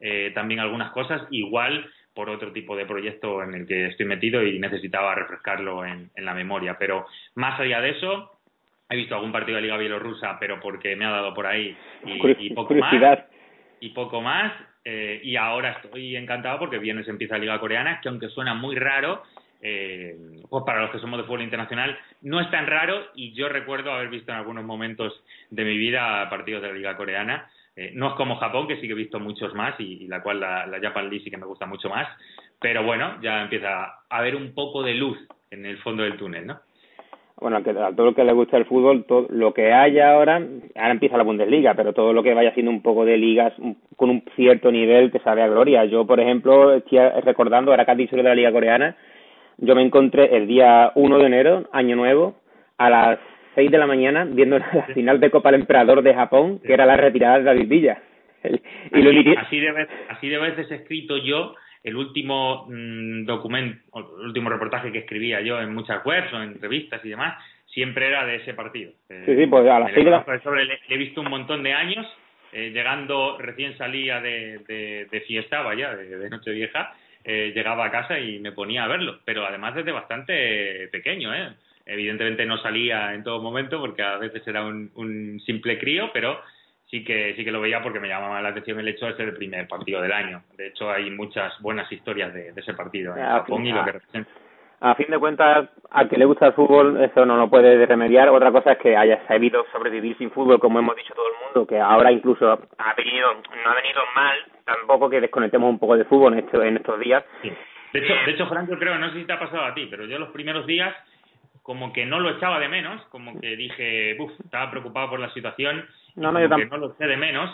eh, también algunas cosas, igual por otro tipo de proyecto en el que estoy metido y necesitaba refrescarlo en, la memoria. Pero más allá de eso, he visto algún partido de Liga Bielorrusa, pero porque me ha dado por ahí y, poco más. Y poco más. y ahora estoy encantado porque viene se empieza Liga Coreana, que aunque suena muy raro, eh, pues para los que somos de fútbol internacional, no es tan raro y yo recuerdo haber visto en algunos momentos de mi vida partidos de la Liga Coreana. Eh, no es como Japón, que sí que he visto muchos más y, la cual la, la, Japan League sí que me gusta mucho más, pero bueno, ya empieza a haber un poco de luz en el fondo del túnel, ¿no? Bueno, a todo lo que le gusta el fútbol, todo, lo que haya ahora, ahora empieza la Bundesliga, pero todo lo que vaya siendo un poco de ligas con un cierto nivel que sabe a gloria. Yo, por ejemplo, estoy recordando, ahora que has dicho de la Liga Coreana, yo me encontré el día 1 de enero, año nuevo, a las 6 de la mañana, viendo la final de Copa del Emperador de Japón, que era la retirada de David Villa. y así, de vez, así de veces he escrito yo el último mm, documento, el último reportaje que escribía yo en muchas webs o en revistas y demás, siempre era de ese partido. Sí, sí, pues a las 6 de la... Sobre, le, he visto un montón de años, eh, llegando, recién salía de, de, fiesta, vaya, de, de Nochevieja, eh, llegaba a casa y me ponía a verlo, pero además desde bastante pequeño, ¿eh? Evidentemente no salía en todo momento porque a veces era un, simple crío, pero sí que sí que lo veía porque me llamaba la atención el hecho de ser el primer partido del año. De hecho, hay muchas buenas historias de, ese partido en Japón y lo que representa. A fin de cuentas, al que le gusta el fútbol, eso no lo puede remediar. Otra cosa es que haya sabido sobrevivir sin fútbol, como hemos dicho todo el mundo, que ahora incluso ha venido, no ha venido mal tampoco que desconectemos un poco de fútbol en, en estos días. De hecho, de hecho, Franco, creo, no sé si te ha pasado a ti, pero yo los primeros días como que no lo echaba de menos, como que dije, uff, estaba preocupado por la situación, no, no, yo que no lo eché de menos,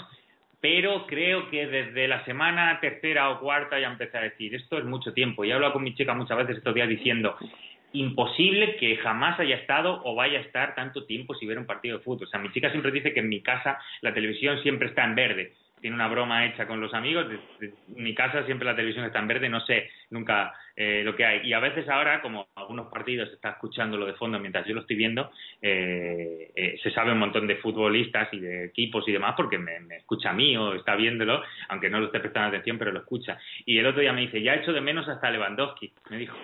pero creo que desde la semana tercera o cuarta ya empecé a decir, esto es mucho tiempo, y he hablado con mi chica muchas veces estos días diciendo, imposible que jamás haya estado o vaya a estar tanto tiempo sin ver un partido de fútbol. O sea, mi chica siempre dice que en mi casa la televisión siempre está en verde tiene una broma hecha con los amigos. En mi casa siempre la televisión está en verde, no sé nunca eh, lo que hay. Y a veces ahora, como algunos partidos está escuchándolo de fondo mientras yo lo estoy viendo, eh, eh, se sabe un montón de futbolistas y de equipos y demás porque me, escucha a mí o está viéndolo, aunque no lo esté prestando atención, pero lo escucha. Y el otro día me dice, ya echo de menos hasta Lewandowski, me dijo.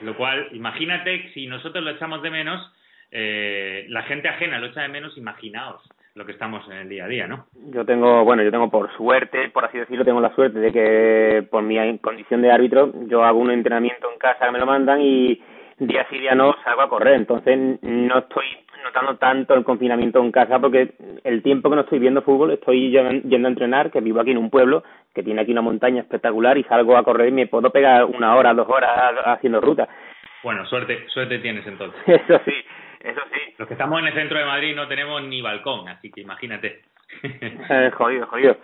Lo cual, imagínate, si nosotros lo echamos de menos, la gente ajena lo echa de menos, imaginaos lo que estamos en el día a día, ¿no? Yo tengo, bueno, yo tengo por suerte, por así decirlo, tengo la suerte de que por mi condición de árbitro yo hago un entrenamiento en casa, me lo mandan y día sí día no salgo a correr, entonces no estoy notando tanto el confinamiento en casa porque el tiempo que no estoy viendo fútbol estoy yendo a entrenar, que vivo aquí en un pueblo que tiene aquí una montaña espectacular y salgo a correr y me puedo pegar una hora, dos horas haciendo ruta. Bueno, suerte, suerte tienes entonces. <laughs> Eso sí, eso sí. Los que estamos en el centro de Madrid no tenemos ni balcón, así que imagínate. <laughs> Eh, jodido, jodido.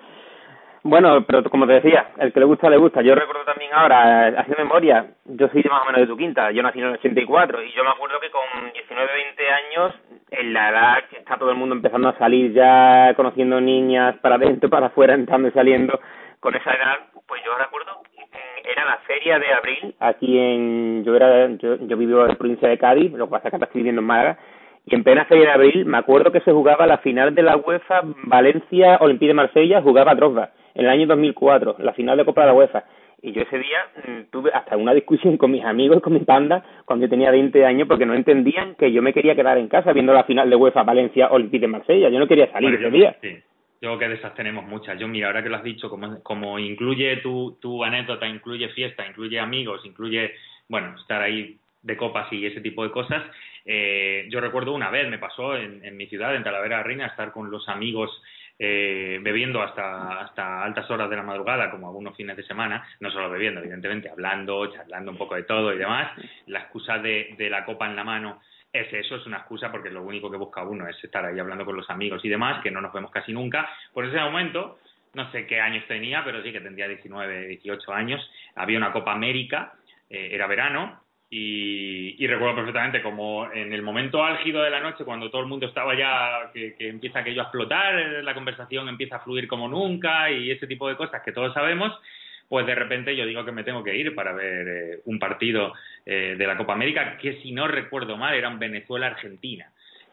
Bueno, pero como te decía, el que le gusta, le gusta. Yo recuerdo también ahora, hace memoria, yo soy más o menos de tu quinta, yo nací en el 84 y yo me acuerdo que con 19, 20 años, en la edad que está todo el mundo empezando a salir ya, conociendo niñas para adentro, para afuera, entrando y saliendo, con esa edad, pues yo recuerdo era la feria de abril. Aquí en yo era yo, yo vivo en la provincia de Cádiz lo que pasa es que ahora estoy viviendo en Málaga y en plena feria de abril me acuerdo que se jugaba la final de la UEFA Valencia Olympique de Marsella jugaba Drogba en el año 2004 la final de Copa de la UEFA. Y yo ese día mm, tuve hasta una discusión con mis amigos con mi panda cuando yo tenía 20 años porque no entendían que yo me quería quedar en casa viendo la final de UEFA Valencia Olympique de Marsella. Yo no quería salir ese día yo que de esas tenemos muchas. Yo, mira, ahora que lo has dicho, como, como incluye tu, tu anécdota, incluye fiesta, incluye amigos, incluye, bueno, estar ahí de copas y ese tipo de cosas. Eh, yo recuerdo una vez, me pasó en, en mi ciudad, en Talavera de Reina, estar con los amigos eh, bebiendo hasta, hasta altas horas de la madrugada, como algunos fines de semana, no solo bebiendo, evidentemente, hablando, charlando un poco de todo y demás. La excusa de, de la copa en la mano es eso, es una excusa porque lo único que busca uno es estar ahí hablando con los amigos y demás, que no nos vemos casi nunca. Por ese momento, no sé qué años tenía, pero sí que tendría 19, 18 años, había una Copa América, eh, era verano, y, recuerdo perfectamente como en el momento álgido de la noche, cuando todo el mundo estaba ya, que, que, empieza aquello a explotar, la conversación empieza a fluir como nunca y ese tipo de cosas que todos sabemos, pues de repente yo digo que me tengo que ir para ver eh, un partido eh, de la Copa América, que si no recuerdo mal era en Venezuela-Argentina.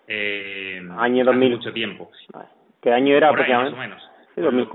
Eh, año 2000. mucho tiempo. ¿Qué año era? Por más o menos. Sí, 2000.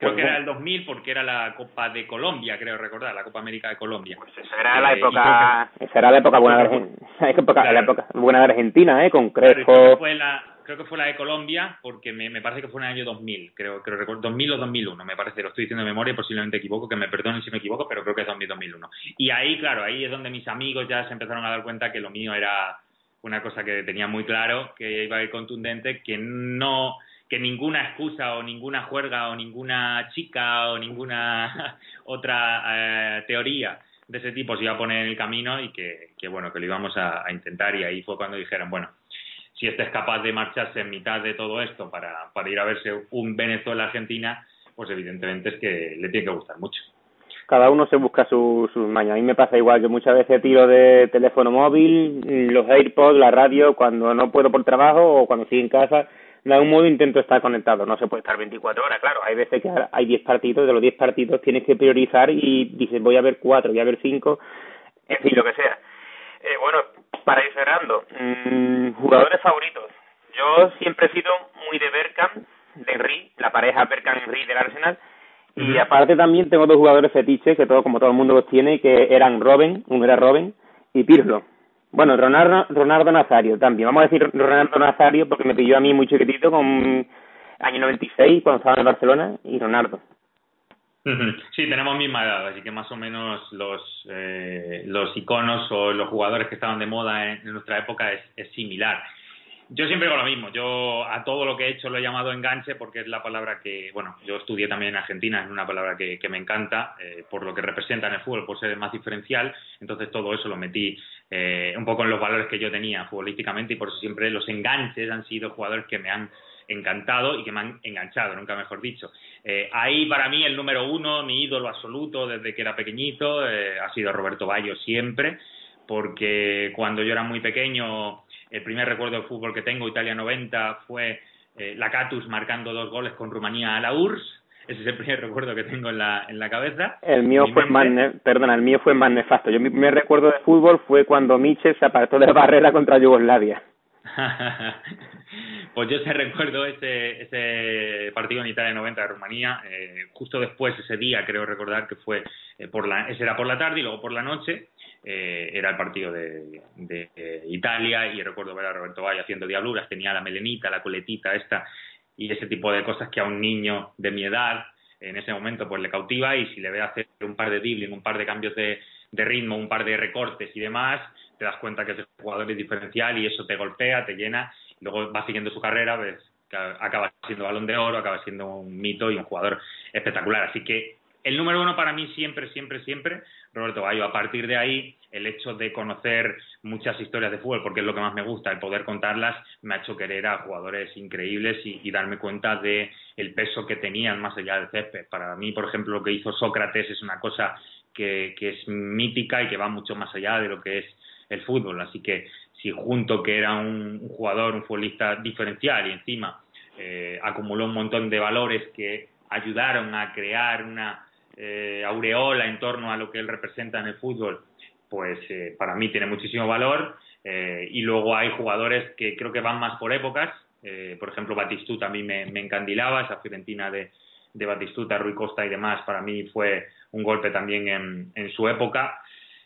Creo que era el 2000 porque era la Copa de Colombia, creo recordar, la Copa América de Colombia. Pues esa era la época, esa era la época buena de Argentina, <laughs> la época buena de Argentina, ¿eh? Con Crespo. fue la, creo que fue la de Colombia, porque me, parece que fue en el año 2000, creo, creo recuerdo, 2000 o 2001, me parece, lo estoy diciendo de memoria, posiblemente equivoco, que me perdonen si me equivoco, pero creo que es 2000-2001. Y ahí, claro, ahí es donde mis amigos ya se empezaron a dar cuenta que lo mío era una cosa que tenía muy claro, que iba a ir contundente, que no que ninguna excusa o ninguna juerga o ninguna chica o ninguna <laughs> otra eh, teoría de ese tipo se iba a poner en el camino y que, bueno, que lo íbamos a intentar y ahí fue cuando dijeron, bueno, si este es capaz de marcharse en mitad de todo esto para, ir a verse un Venezuela-Argentina, pues evidentemente es que le tiene que gustar mucho. Cada uno se busca sus su mañas. A mí me pasa igual, yo muchas veces tiro de teléfono móvil, los AirPods, la radio, cuando no puedo por trabajo o cuando estoy en casa, de algún modo intento estar conectado. No se puede estar 24 horas, claro. Hay veces que hay 10 partidos, de los 10 partidos tienes que priorizar y dices voy a ver 4, voy a ver 5, en fin, lo que sea. Eh, bueno, para ir cerrando, mmm, jugadores favoritos. Yo siempre he sido muy de Berkham, de Henry, la pareja Berkham-Henry del Arsenal. Y aparte también tengo dos jugadores fetiches, que todo como todo el mundo los tiene, que eran Robin, uno era Robin, y Pirlo. Bueno, Ronaldo, Ronaldo Nazario también. Vamos a decir Ronaldo Nazario porque me pilló a mí muy chiquitito con año 96 cuando estaba en Barcelona y Ronaldo. Sí, tenemos misma edad, así que más o menos los, eh, los iconos o los jugadores que estaban de moda en, nuestra época es, similar. Yo siempre digo lo mismo, yo a todo lo que he hecho lo he llamado enganche porque es la palabra que, bueno, yo estudié también en Argentina, es una palabra que, que me encanta eh, por lo que representa en el fútbol, por ser más diferencial, entonces todo eso lo metí eh, un poco en los valores que yo tenía futbolísticamente y por eso siempre los enganches han sido jugadores que me han encantado y que me han enganchado, nunca mejor dicho. Eh, ahí para mí el número uno, mi ídolo absoluto desde que era pequeñito, eh, ha sido Roberto Bayo siempre, porque cuando yo era muy pequeño, el primer recuerdo de fútbol que tengo, Italia 90, fue eh, la Catus marcando dos goles con Rumanía a la URSS. Ese es el primer <laughs> recuerdo que tengo en la, en la cabeza. El mío fue más, perdona, el mío fue más nefasto. Yo mi primer recuerdo de fútbol fue cuando Michel se apartó de la barrera contra Yugoslavia. <laughs> pues yo se recuerdo ese, ese partido en Italia 90 de Rumanía, eh, justo después, ese día, creo recordar que fue eh, por la, ese era por la tarde y luego por la noche, eh, era el partido de, de eh, Italia y recuerdo ver a Roberto Valle haciendo diabluras, tenía la melenita, la coletita esta y ese tipo de cosas que a un niño de mi edad en ese momento pues le cautiva y si le ve hacer un par de dribbling, un par de cambios de, de ritmo, un par de recortes y demás, te das cuenta que ese jugador es diferencial y eso te golpea, te llena, y luego vas siguiendo su carrera, ves que acaba siendo balón de oro, acaba siendo un mito y un jugador espectacular. Así que el número uno para mí siempre, siempre, siempre, Roberto Bayo. A partir de ahí, el hecho de conocer muchas historias de fútbol, porque es lo que más me gusta, el poder contarlas, me ha hecho querer a jugadores increíbles y, darme cuenta de el peso que tenían más allá del césped. Para mí, por ejemplo, lo que hizo Sócrates es una cosa que, es mítica y que va mucho más allá de lo que es el fútbol. Así que si junto que era un, jugador, un futbolista diferencial y encima eh, acumuló un montón de valores que ayudaron a crear una eh, aureola en torno a lo que él representa en el fútbol, pues eh, para mí tiene muchísimo valor. Y luego hay jugadores que creo que van más por épocas. por ejemplo, Batistuta a mí me, encandilaba, esa Fiorentina de, de, Batistuta, Rui Costa y demás, para mí fue un golpe también en su época.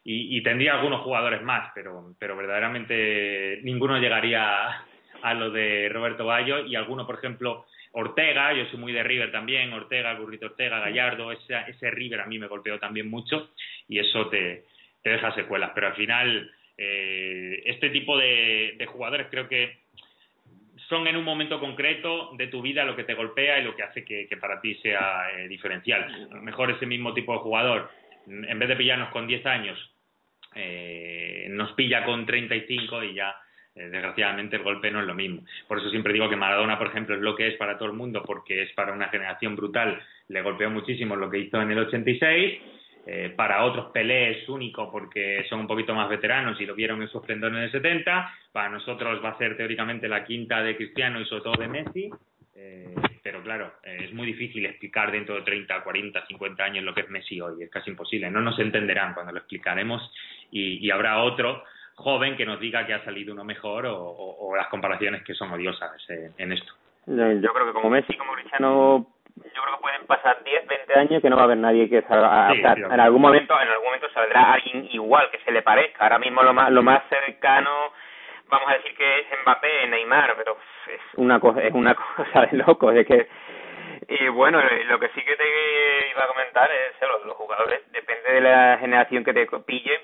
Y, tendría algunos jugadores más, pero, pero verdaderamente ninguno llegaría a, a lo de Roberto Bayo y alguno, por ejemplo, Ortega, yo soy muy de River también, Ortega, Burrito Ortega, Gallardo, ese, ese River a mí me golpeó también mucho y eso te, deja secuelas. Pero al final, eh, este tipo de, jugadores creo que son en un momento concreto de tu vida lo que te golpea y lo que hace que, para ti sea eh, diferencial. A lo mejor ese mismo tipo de jugador, en vez de pillarnos con 10 años, eh, nos pilla con 35 y ya eh, desgraciadamente el golpe no es lo mismo. Por eso siempre digo que Maradona, por ejemplo, es lo que es para todo el mundo, porque es para una generación brutal. Le golpeó muchísimo lo que hizo en el 86. Eh, para otros Pelé es único porque son un poquito más veteranos y lo vieron en su esplendor en el 70. Para nosotros va a ser teóricamente la quinta de Cristiano y sobre todo de Messi. Eh, pero claro, es muy difícil explicar dentro de 30, 40, 50 años lo que es Messi hoy. Es casi imposible. No nos entenderán cuando lo explicaremos y habrá otro joven que nos diga que ha salido uno mejor o, las comparaciones que son odiosas en esto. Yo creo que como Messi, como Cristiano, yo creo que pueden pasar 10, 20 años que no va a haber nadie que salga en algún momento, en algún momento saldrá alguien igual que se le parezca. Ahora mismo lo más, lo más cercano, vamos a decir que es Mbappé, Neymar, pero es <laughs> una cosa, es una cosa de loco, es que y bueno, lo que sí que te iba a comentar es los, los jugadores, depende de la generación que te pille,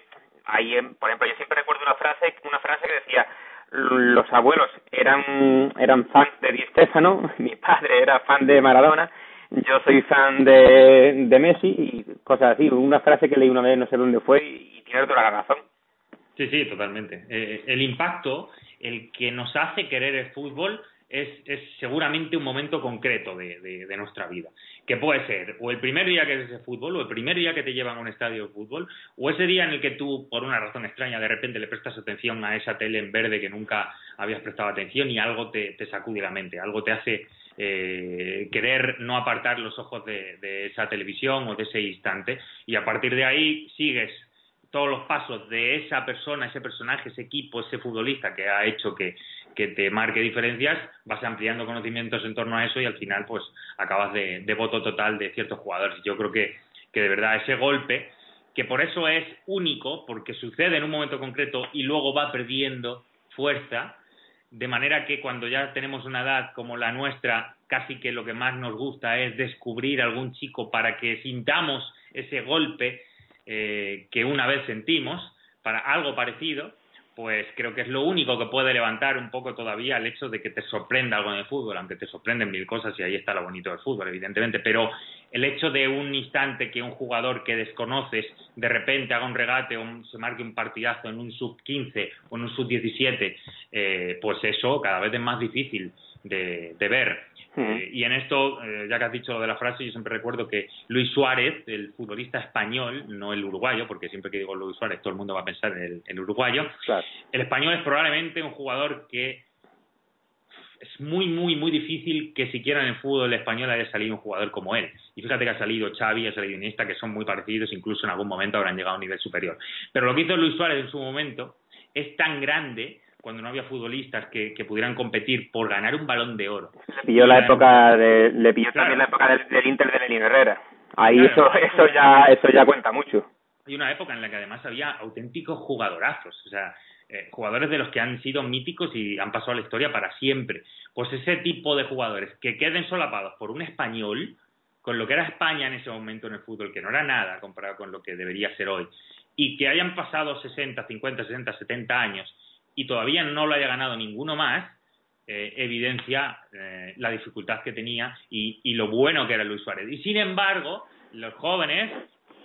ahí, por ejemplo, yo siempre recuerdo una frase, una frase que decía, los abuelos eran eran fans de Di Stefano, <laughs> mi padre era fan de Maradona, yo soy fan de, de Messi y cosas así. Una frase que leí una vez, no sé dónde fue, y, tiene toda la razón. Sí, sí, totalmente. Eh, el impacto, el que nos hace querer el fútbol, es, es seguramente un momento concreto de, nuestra vida. Que puede ser o el primer día que ves el fútbol, o el primer día que te llevan a un estadio de fútbol, o ese día en el que tú, por una razón extraña, de repente le prestas atención a esa tele en verde que nunca habías prestado atención y algo te, sacude la mente, algo te hace eh, querer no apartar los ojos de esa televisión o de ese instante, y a partir de ahí sigues todos los pasos de esa persona, ese personaje, ese equipo, ese futbolista que ha hecho que, que te marque diferencias, vas ampliando conocimientos en torno a eso y al final pues acabas de, voto total de ciertos jugadores. Yo creo que, que de verdad ese golpe, que por eso es único, porque sucede en un momento concreto y luego va perdiendo fuerza, de manera que cuando ya tenemos una edad como la nuestra, casi que lo que más nos gusta es descubrir algún chico para que sintamos ese golpe eh, que una vez sentimos, para algo parecido, pues creo que es lo único que puede levantar un poco todavía el hecho de que te sorprenda algo en el fútbol, aunque te sorprenden mil cosas y ahí está lo bonito del fútbol, evidentemente, pero el hecho de un instante que un jugador que desconoces de repente haga un regate o se marque un partidazo en un sub 15 o en un sub 17, eh, pues eso cada vez es más difícil de ver. Eh, y en esto, eh, ya que has dicho lo de la frase, yo siempre recuerdo que Luis Suárez, el futbolista español, no el uruguayo, porque siempre que digo Luis Suárez todo el mundo va a pensar en el, uruguayo, el español es probablemente un jugador que es muy, muy, muy difícil que siquiera en el fútbol español haya salido un jugador como él. Y fíjate que ha salido Xavi, ha salido Iniesta, que son muy parecidos, incluso en algún momento habrán llegado a un nivel superior. Pero lo que hizo Luis Suárez en su momento es tan grande cuando no había futbolistas que, pudieran competir por ganar un balón de oro. Le pilló la época de, le pilló también la época del, Inter de Lenín Herrera. Ahí eso, eso ya, eso ya cuenta mucho. Hay una época en la que además había auténticos jugadorazos, o sea, eh, jugadores de los que han sido míticos y han pasado a la historia para siempre. Pues ese tipo de jugadores que queden solapados por un español, con lo que era España en ese momento en el fútbol, que no era nada comparado con lo que debería ser hoy, y que hayan pasado 60, 50, 60, 70 años y todavía no lo haya ganado ninguno más, eh, evidencia eh, la dificultad que tenía y, lo bueno que era Luis Suárez. Y sin embargo, los jóvenes,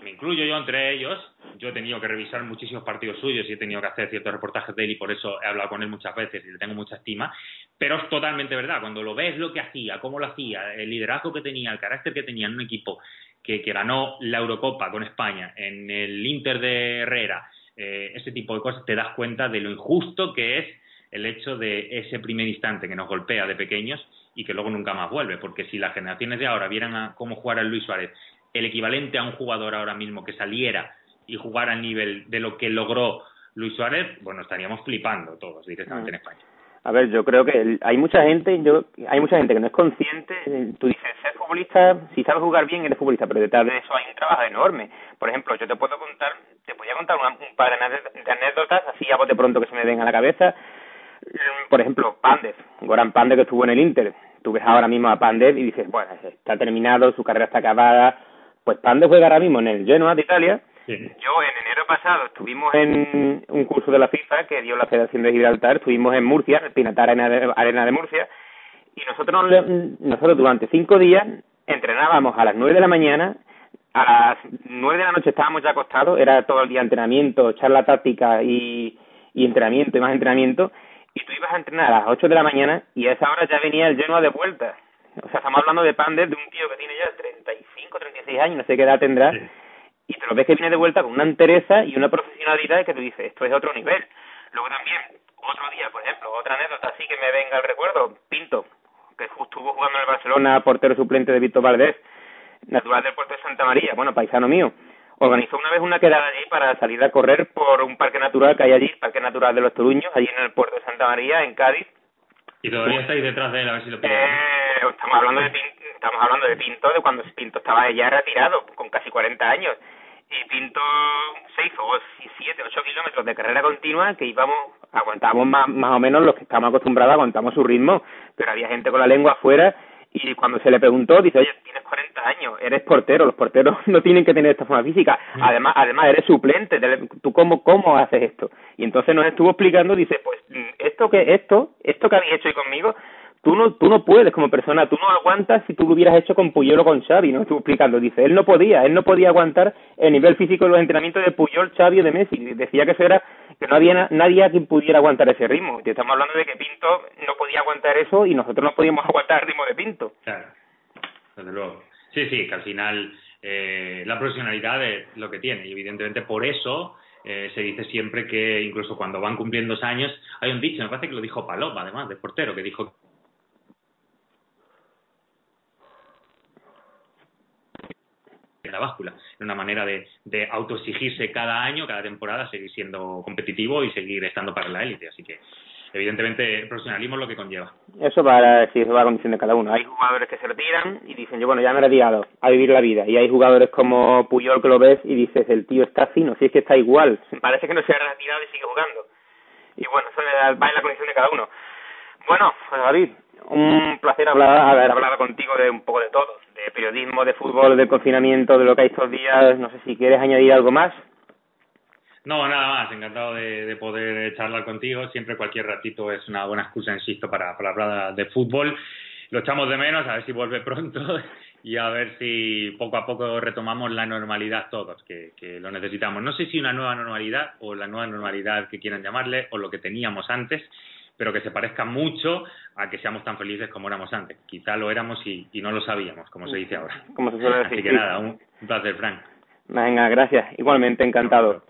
me incluyo yo entre ellos, yo he tenido que revisar muchísimos partidos suyos y he tenido que hacer ciertos reportajes de él y por eso he hablado con él muchas veces y le tengo mucha estima, pero es totalmente verdad, cuando lo ves lo que hacía, cómo lo hacía, el liderazgo que tenía, el carácter que tenía en un equipo que, que ganó la Eurocopa con España, en el Inter de Herrera, eh, ese tipo de cosas, te das cuenta de lo injusto que es el hecho de ese primer instante que nos golpea de pequeños y que luego nunca más vuelve, porque si las generaciones de ahora vieran a cómo jugar a Luis Suárez, el equivalente a un jugador ahora mismo que saliera y jugara al nivel de lo que logró Luis Suárez, bueno, estaríamos flipando todos directamente en España. A ver, yo creo que hay mucha gente, yo hay mucha gente que no es consciente. Tú dices, ser futbolista, si sabes jugar bien, eres futbolista, pero detrás de eso hay un trabajo enorme. Por ejemplo, yo te puedo contar, te podía contar un par de anécdotas, así a de pronto que se me den a la cabeza. Por ejemplo, Pandev, Goran Pandev que estuvo en el Inter. Tú ves ahora mismo a Pandev y dices, bueno, está terminado, su carrera está acabada. Pues Pandev juega ahora mismo en el Genoa de Italia yo en enero pasado estuvimos en un curso de la FIFA que dio la Federación de Gibraltar, estuvimos en Murcia, en el Pinatar Arena de, Murcia, y nosotros, nosotros durante cinco días entrenábamos a las nueve de la mañana, a las nueve de la noche estábamos ya acostados, era todo el día entrenamiento, charla táctica y, y entrenamiento y más entrenamiento, y tú ibas a entrenar a las ocho de la mañana y a esa hora ya venía el lleno de vuelta. O sea, estamos hablando de Pander, de un tío que tiene ya 35, 36 años, no sé qué edad tendrá, y te lo ves que viene de vuelta con una entereza y una profesionalidad que tú dices, esto es otro nivel. Luego también, otro día, por ejemplo, otra anécdota así que me venga al recuerdo, Pinto, que estuvo jugando en el Barcelona, portero suplente de Víctor Valdés, natural del puerto de Santa María, bueno, paisano mío, organizó una vez una quedada allí para salir a correr por un parque natural que hay allí, Parque Natural de los Toruños, allí en el puerto de Santa María, en Cádiz. ¿Y todavía estáis detrás de él a ver si lo eh, estamos hablando de Pinto, estamos hablando de Pinto, de cuando Pinto estaba ya retirado, con casi 40 años y Pinto seis o siete, ocho kilómetros de carrera continua que íbamos, aguantábamos más, más o menos los que estamos acostumbrados, aguantamos su ritmo, pero había gente con la lengua afuera y cuando se le preguntó, dice, oye, tienes 40 años, eres portero, los porteros <laughs> no tienen que tener esta forma física, mm. además, además eres suplente, ¿tú cómo, cómo haces esto? Y entonces nos estuvo explicando, dice, pues esto que, esto, esto que habéis hecho hoy conmigo, tú no, tú no puedes como persona, tú no aguantas si tú lo hubieras hecho con Puyol o con Xavi, ¿no? Estuvo explicando, dice, él no podía, él no podía aguantar el nivel físico de los entrenamientos de Puyol, Xavi o de Messi, decía que eso era, que no había nadie a quien pudiera aguantar ese ritmo, y estamos hablando de que Pinto no podía aguantar eso y nosotros no podíamos <laughs> aguantar el ritmo de Pinto. Claro, desde luego. Sí, sí, que al final eh, la profesionalidad es lo que tiene, y evidentemente por eso eh, se dice siempre que incluso cuando van cumpliendo años, hay un dicho, me parece que lo dijo Paloma, además, de portero, que dijo la báscula. Una manera de, de autoexigirse cada año, cada temporada, seguir siendo competitivo y seguir estando para la élite. Así que, evidentemente, el profesionalismo es lo que conlleva. Eso para sí, eso va a condición de cada uno. Hay jugadores que se retiran y dicen, yo bueno, ya me he retirado a vivir la vida. Y hay jugadores como Puyol que lo ves y dices, el tío está fino, si es que está igual. <laughs> Parece que no se ha retirado y sigue jugando. Y bueno, eso va en la condición de cada uno. Bueno, pues David, un placer hablar, haber hablado contigo de un poco de todo, de periodismo, de fútbol, de confinamiento, de lo que hay estos días. No sé si quieres añadir algo más. No, nada más. Encantado de, poder charlar contigo. Siempre cualquier ratito es una buena excusa, insisto, para, para hablar de fútbol. Lo echamos de menos, a ver si vuelve pronto <laughs> y a ver si poco a poco retomamos la normalidad todos, que, que lo necesitamos. No sé si una nueva normalidad o la nueva normalidad que quieran llamarle o lo que teníamos antes pero que se parezca mucho a que seamos tan felices como éramos antes. Quizá lo éramos y, no lo sabíamos, como se dice ahora. Como se suele decir. Así que nada, un, placer, Frank. Venga, gracias. Igualmente, encantado.